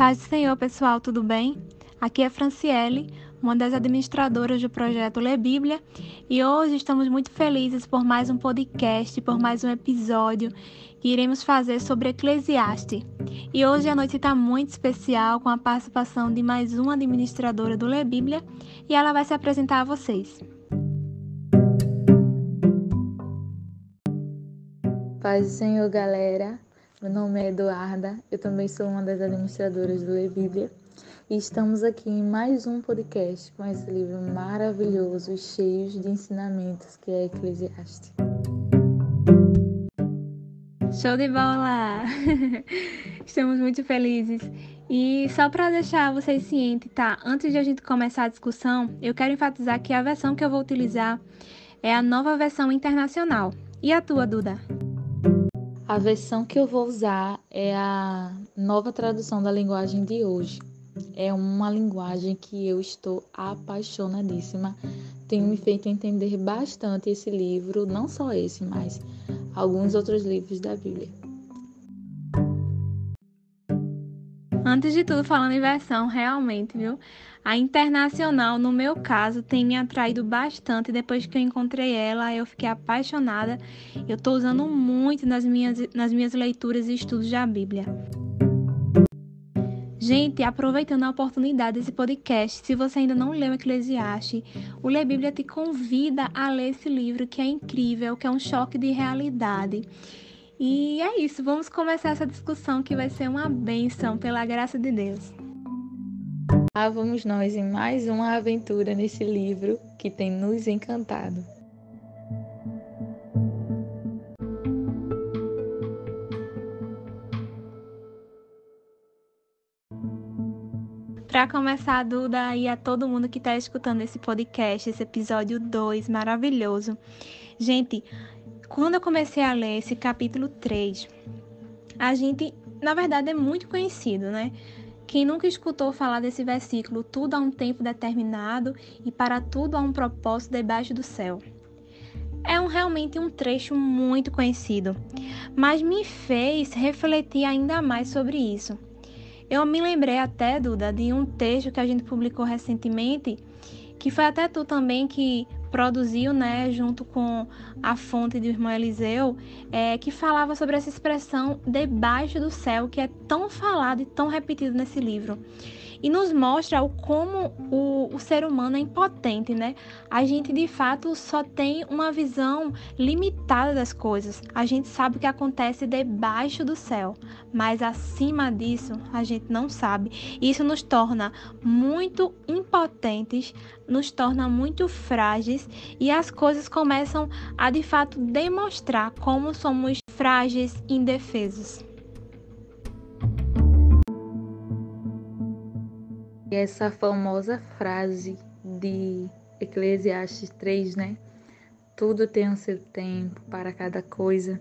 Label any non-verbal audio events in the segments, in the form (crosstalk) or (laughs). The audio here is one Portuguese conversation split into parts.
Paz do Senhor, pessoal, tudo bem? Aqui é Franciele, uma das administradoras do projeto Lê Bíblia, e hoje estamos muito felizes por mais um podcast, por mais um episódio que iremos fazer sobre Eclesiastes. E hoje a noite está muito especial com a participação de mais uma administradora do Lê Bíblia e ela vai se apresentar a vocês. Paz do Senhor, galera. Meu nome é Eduarda, eu também sou uma das administradoras do E-Bíblia e estamos aqui em mais um podcast com esse livro maravilhoso cheio de ensinamentos que é Eclesiastes. Show de bola! (laughs) Estamos muito felizes. E só para deixar vocês cientes, tá? Antes de a gente começar a discussão, eu quero enfatizar que a versão que eu vou utilizar é a nova versão internacional. E a tua, Duda? A versão que eu vou usar é a nova tradução da linguagem de hoje. É uma linguagem que eu estou apaixonadíssima. Tem me feito entender bastante esse livro, não só esse, mas alguns outros livros da Bíblia. Antes de tudo, falando em versão, realmente, viu? A internacional, no meu caso, tem me atraído bastante. Depois que eu encontrei ela, eu fiquei apaixonada. Eu estou usando muito nas minhas, nas minhas leituras e estudos da Bíblia. Gente, aproveitando a oportunidade desse podcast, se você ainda não leu Eclesiastes, o Lê Bíblia te convida a ler esse livro que é incrível, que é um choque de realidade. E é isso, vamos começar essa discussão que vai ser uma benção, pela graça de Deus. Lá vamos nós em mais uma aventura nesse livro que tem nos encantado. Para começar, Duda, e a todo mundo que está escutando esse podcast, esse episódio 2 maravilhoso. Gente, quando eu comecei a ler esse capítulo 3, a gente, na verdade, é muito conhecido, né? Quem nunca escutou falar desse versículo, tudo há um tempo determinado e para tudo há um propósito debaixo do céu. É um, realmente um trecho muito conhecido, mas me fez refletir ainda mais sobre isso. Eu me lembrei até, Duda, de um texto que a gente publicou recentemente, que foi até tu também que produziu, né, junto com a fonte do irmão Eliseu, é, que falava sobre essa expressão debaixo do céu, que é tão falado e tão repetido nesse livro e nos mostra o como o, o ser humano é impotente, né? A gente de fato só tem uma visão limitada das coisas. A gente sabe o que acontece debaixo do céu, mas acima disso a gente não sabe. Isso nos torna muito impotentes, nos torna muito frágeis e as coisas começam a de fato demonstrar como somos frágeis, indefesos. Essa famosa frase de Eclesiastes 3, né? Tudo tem o seu tempo para cada coisa.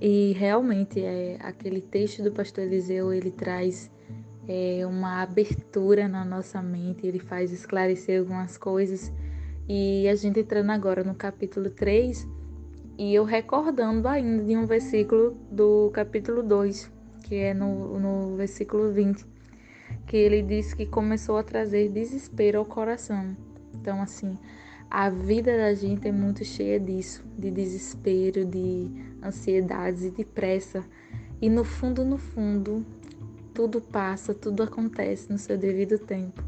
E realmente é aquele texto do pastor Eliseu, ele traz é, uma abertura na nossa mente, ele faz esclarecer algumas coisas. E a gente entrando agora no capítulo 3, e eu recordando ainda de um versículo do capítulo 2, que é no, no versículo 20 que ele disse que começou a trazer desespero ao coração. Então, assim, a vida da gente é muito cheia disso, de desespero, de ansiedades e de pressa. E no fundo, no fundo, tudo passa, tudo acontece no seu devido tempo.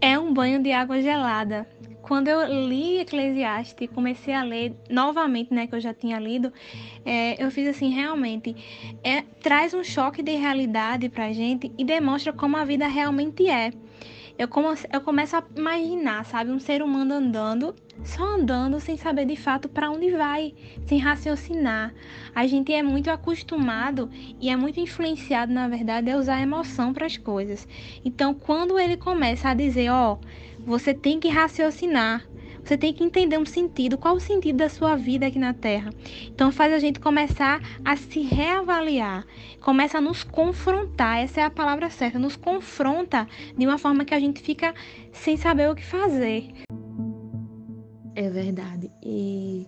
É um banho de água gelada quando eu li Eclesiastes e comecei a ler novamente, né, que eu já tinha lido, é, eu fiz assim, realmente, é, traz um choque de realidade pra gente e demonstra como a vida realmente é. Eu, como, eu começo a imaginar, sabe, um ser humano andando, só andando sem saber de fato para onde vai, sem raciocinar. A gente é muito acostumado e é muito influenciado, na verdade, a usar emoção para as coisas. Então, quando ele começa a dizer, ó, oh, você tem que raciocinar. Você tem que entender um sentido, qual o sentido da sua vida aqui na Terra. Então faz a gente começar a se reavaliar, começa a nos confrontar, essa é a palavra certa, nos confronta de uma forma que a gente fica sem saber o que fazer. É verdade. E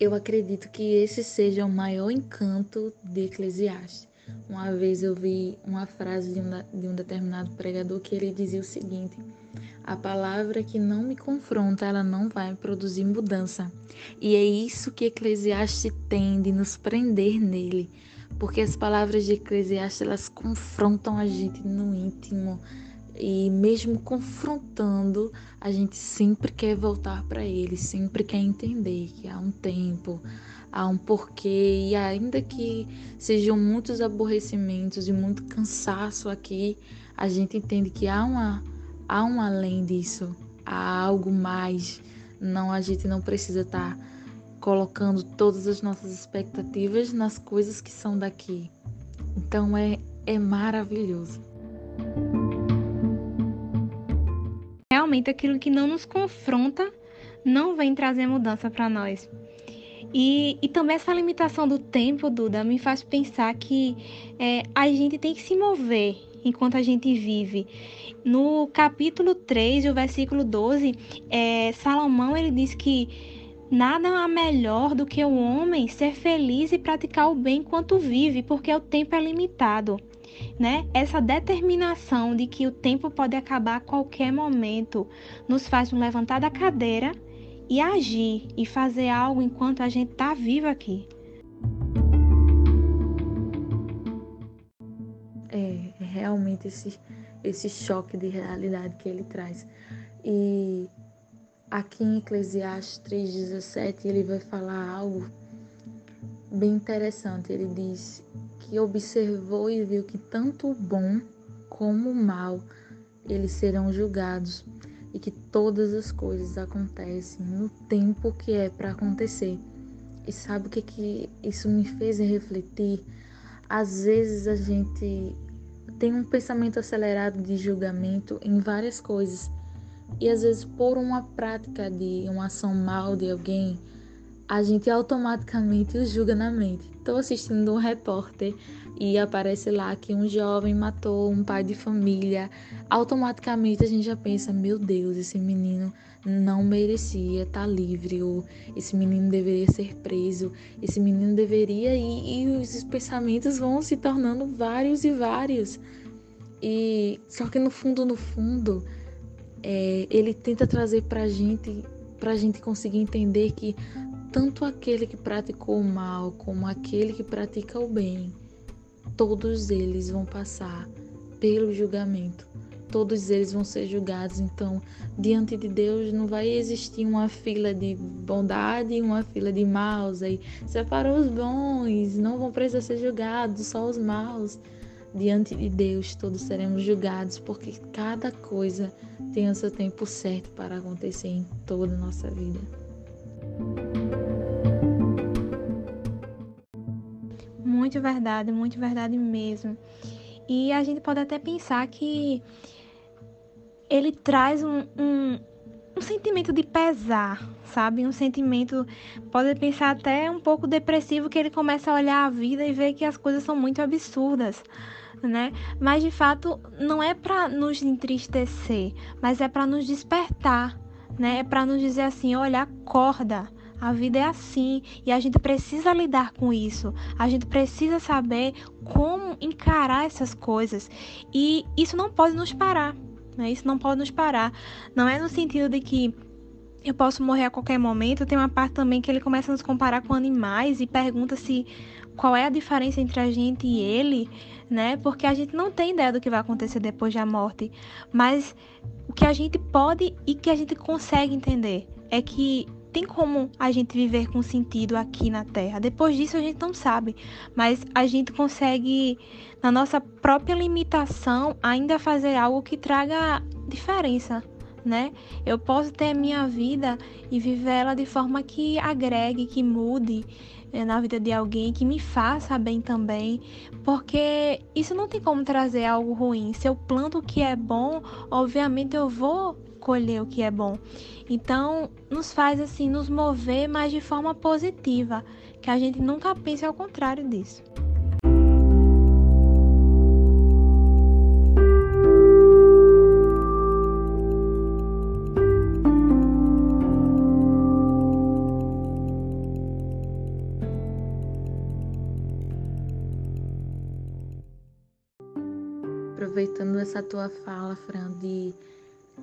eu acredito que esse seja o maior encanto de Eclesiastes. Uma vez eu vi uma frase de um, de um determinado pregador que ele dizia o seguinte: A palavra que não me confronta, ela não vai produzir mudança. E é isso que Eclesiastes tem de nos prender nele. Porque as palavras de Eclesiastes, elas confrontam a gente no íntimo, e mesmo confrontando, a gente sempre quer voltar para ele, sempre quer entender que há um tempo, há um porquê, e ainda que sejam muitos aborrecimentos e muito cansaço aqui, a gente entende que há, uma, há um além disso, há algo mais. Não, a gente não precisa estar tá colocando todas as nossas expectativas nas coisas que são daqui. Então é, é maravilhoso. realmente aquilo que não nos confronta não vem trazer mudança para nós. E, e também essa limitação do tempo, Duda, me faz pensar que é, a gente tem que se mover enquanto a gente vive. No capítulo 3, o versículo 12, é, Salomão ele diz que nada há melhor do que o homem ser feliz e praticar o bem enquanto vive, porque o tempo é limitado né? Essa determinação de que o tempo pode acabar a qualquer momento nos faz levantar da cadeira e agir e fazer algo enquanto a gente está vivo aqui. Realmente esse, esse choque de realidade que ele traz. E aqui em Eclesiastes 3,17 ele vai falar algo bem interessante. Ele diz: que observou e viu que tanto o bom como o mal eles serão julgados e que todas as coisas acontecem no tempo que é para acontecer. E sabe o que que isso me fez refletir? Às vezes a gente tem um pensamento acelerado de julgamento em várias coisas. E às vezes por uma prática de uma ação mal de alguém, a gente automaticamente o julga na mente. Estou assistindo um repórter e aparece lá que um jovem matou um pai de família. Automaticamente a gente já pensa: meu Deus, esse menino não merecia estar tá livre, ou esse menino deveria ser preso, esse menino deveria ir. E os pensamentos vão se tornando vários e vários. E só que no fundo, no fundo, é, ele tenta trazer para gente, para gente conseguir entender que tanto aquele que praticou o mal como aquele que pratica o bem, todos eles vão passar pelo julgamento. Todos eles vão ser julgados. Então, diante de Deus não vai existir uma fila de bondade e uma fila de maus. Aí separou os bons, não vão precisar ser julgados, só os maus. Diante de Deus, todos seremos julgados, porque cada coisa tem o seu tempo certo para acontecer em toda a nossa vida. Muito verdade, muito verdade mesmo. E a gente pode até pensar que ele traz um, um, um sentimento de pesar, sabe? Um sentimento, pode pensar até um pouco depressivo, que ele começa a olhar a vida e ver que as coisas são muito absurdas. Né? Mas de fato não é para nos entristecer, mas é para nos despertar, né? É para nos dizer assim, olha, acorda, a vida é assim e a gente precisa lidar com isso. A gente precisa saber como encarar essas coisas e isso não pode nos parar. Né? Isso não pode nos parar. Não é no sentido de que eu posso morrer a qualquer momento. Tem uma parte também que ele começa a nos comparar com animais e pergunta se qual é a diferença entre a gente e ele, né? Porque a gente não tem ideia do que vai acontecer depois da morte, mas o que a gente pode e que a gente consegue entender é que tem como a gente viver com sentido aqui na Terra. Depois disso a gente não sabe, mas a gente consegue, na nossa própria limitação, ainda fazer algo que traga diferença, né? Eu posso ter a minha vida e viver ela de forma que agregue, que mude eh, na vida de alguém, que me faça bem também, porque isso não tem como trazer algo ruim. Se eu planto o que é bom, obviamente eu vou colher o que é bom. Então, nos faz assim, nos mover, mas de forma positiva, que a gente nunca pense ao contrário disso. aproveitando essa tua fala, Fran, de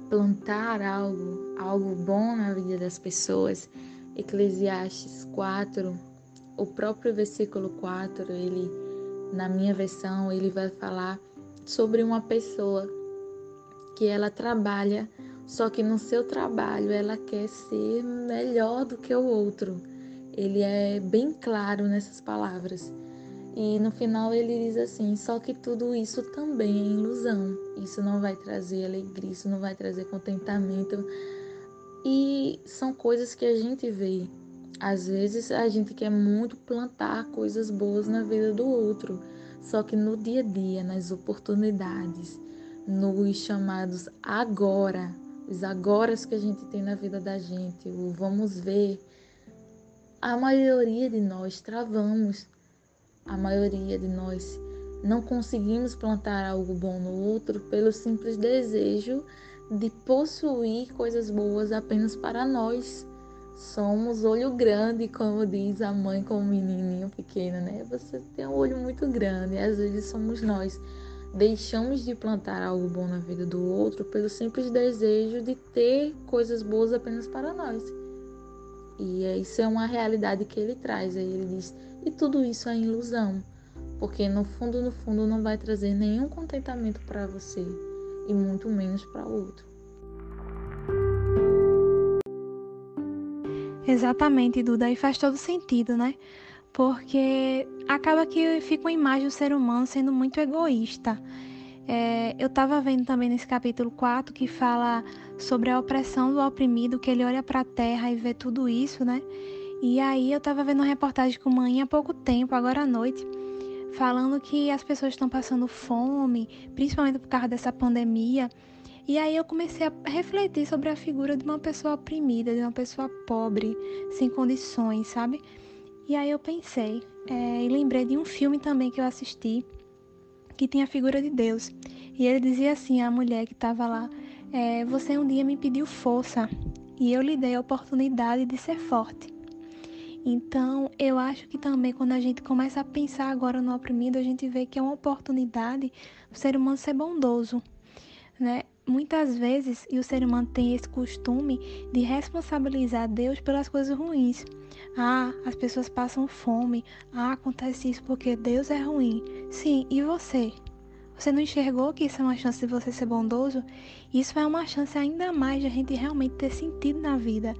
plantar algo, algo bom na vida das pessoas. Eclesiastes 4, o próprio versículo 4, ele na minha versão, ele vai falar sobre uma pessoa que ela trabalha, só que no seu trabalho ela quer ser melhor do que o outro. Ele é bem claro nessas palavras. E no final ele diz assim: só que tudo isso também é ilusão. Isso não vai trazer alegria, isso não vai trazer contentamento. E são coisas que a gente vê. Às vezes a gente quer muito plantar coisas boas na vida do outro, só que no dia a dia, nas oportunidades, nos chamados agora, os agoras que a gente tem na vida da gente, o vamos ver, a maioria de nós travamos a maioria de nós não conseguimos plantar algo bom no outro pelo simples desejo de possuir coisas boas apenas para nós. Somos olho grande, como diz a mãe com o menininho pequeno, né? Você tem um olho muito grande, às vezes somos nós. Deixamos de plantar algo bom na vida do outro pelo simples desejo de ter coisas boas apenas para nós. E isso é uma realidade que ele traz. Aí ele diz: e tudo isso é ilusão, porque no fundo, no fundo, não vai trazer nenhum contentamento para você e muito menos para o outro. Exatamente, Duda, e faz todo sentido, né? Porque acaba que fica uma imagem do ser humano sendo muito egoísta. É, eu estava vendo também nesse capítulo 4 que fala sobre a opressão do oprimido, que ele olha para a terra e vê tudo isso, né? E aí eu estava vendo uma reportagem com mãe há pouco tempo, agora à noite, falando que as pessoas estão passando fome, principalmente por causa dessa pandemia. E aí eu comecei a refletir sobre a figura de uma pessoa oprimida, de uma pessoa pobre, sem condições, sabe? E aí eu pensei é, e lembrei de um filme também que eu assisti que tinha a figura de Deus. E ele dizia assim à mulher que estava lá: é, Você um dia me pediu força e eu lhe dei a oportunidade de ser forte. Então, eu acho que também quando a gente começa a pensar agora no oprimido, a gente vê que é uma oportunidade o ser humano ser bondoso, né? Muitas vezes, e o ser humano tem esse costume de responsabilizar Deus pelas coisas ruins. Ah, as pessoas passam fome. Ah, acontece isso porque Deus é ruim. Sim, e você? Você não enxergou que isso é uma chance de você ser bondoso? Isso é uma chance ainda mais de a gente realmente ter sentido na vida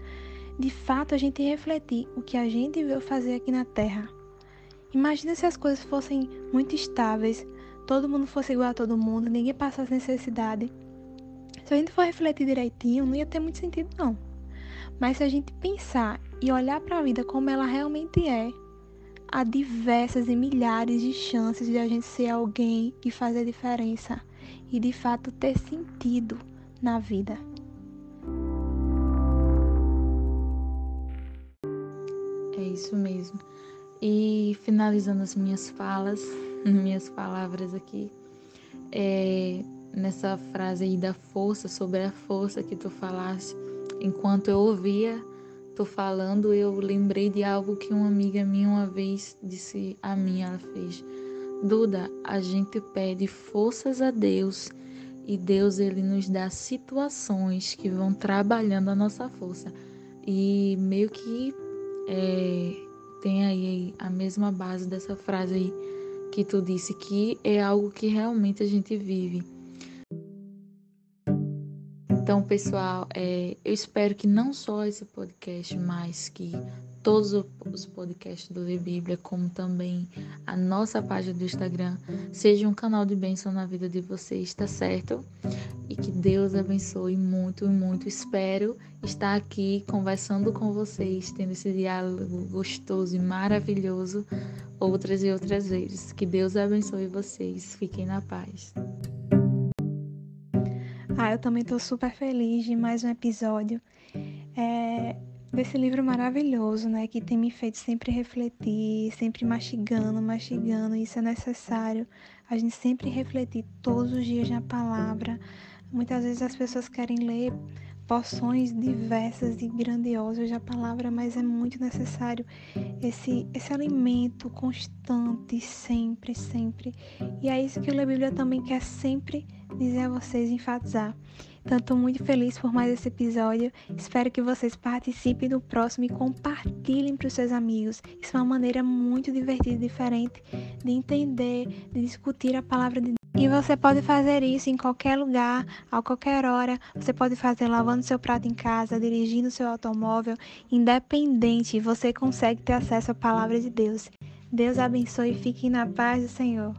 de fato a gente refletir o que a gente veio fazer aqui na Terra. Imagina se as coisas fossem muito estáveis, todo mundo fosse igual a todo mundo, ninguém passasse necessidade. Se a gente for refletir direitinho, não ia ter muito sentido não. Mas se a gente pensar e olhar para a vida como ela realmente é, há diversas e milhares de chances de a gente ser alguém e fazer diferença e de fato ter sentido na vida. Isso mesmo. E finalizando as minhas falas, (laughs) minhas palavras aqui, é, nessa frase aí da força, sobre a força que tu falaste, enquanto eu ouvia tu falando, eu lembrei de algo que uma amiga minha uma vez disse a mim, ela fez. Duda, a gente pede forças a Deus e Deus ele nos dá situações que vão trabalhando a nossa força. E meio que é, tem aí a mesma base dessa frase aí que tu disse, que é algo que realmente a gente vive. Então, pessoal, é, eu espero que não só esse podcast, mas que todos os podcasts do Lê Bíblia, como também a nossa página do Instagram, seja um canal de bênção na vida de vocês, tá certo? E que Deus abençoe muito, muito. Espero estar aqui conversando com vocês, tendo esse diálogo gostoso e maravilhoso outras e outras vezes. Que Deus abençoe vocês. Fiquem na paz. Ah, eu também estou super feliz de mais um episódio. É, desse livro maravilhoso, né, que tem me feito sempre refletir, sempre mastigando, mastigando, isso é necessário. A gente sempre refletir todos os dias na palavra. Muitas vezes as pessoas querem ler porções diversas e grandiosas da palavra, mas é muito necessário esse, esse alimento constante, sempre, sempre. E é isso que a Bíblia também quer sempre dizer a vocês, enfatizar. Então, estou muito feliz por mais esse episódio. Espero que vocês participem do próximo e compartilhem para os seus amigos. Isso é uma maneira muito divertida e diferente de entender, de discutir a palavra de Deus. E você pode fazer isso em qualquer lugar, a qualquer hora. Você pode fazer lavando seu prato em casa, dirigindo seu automóvel, independente, você consegue ter acesso à palavra de Deus. Deus abençoe e fique na paz do Senhor.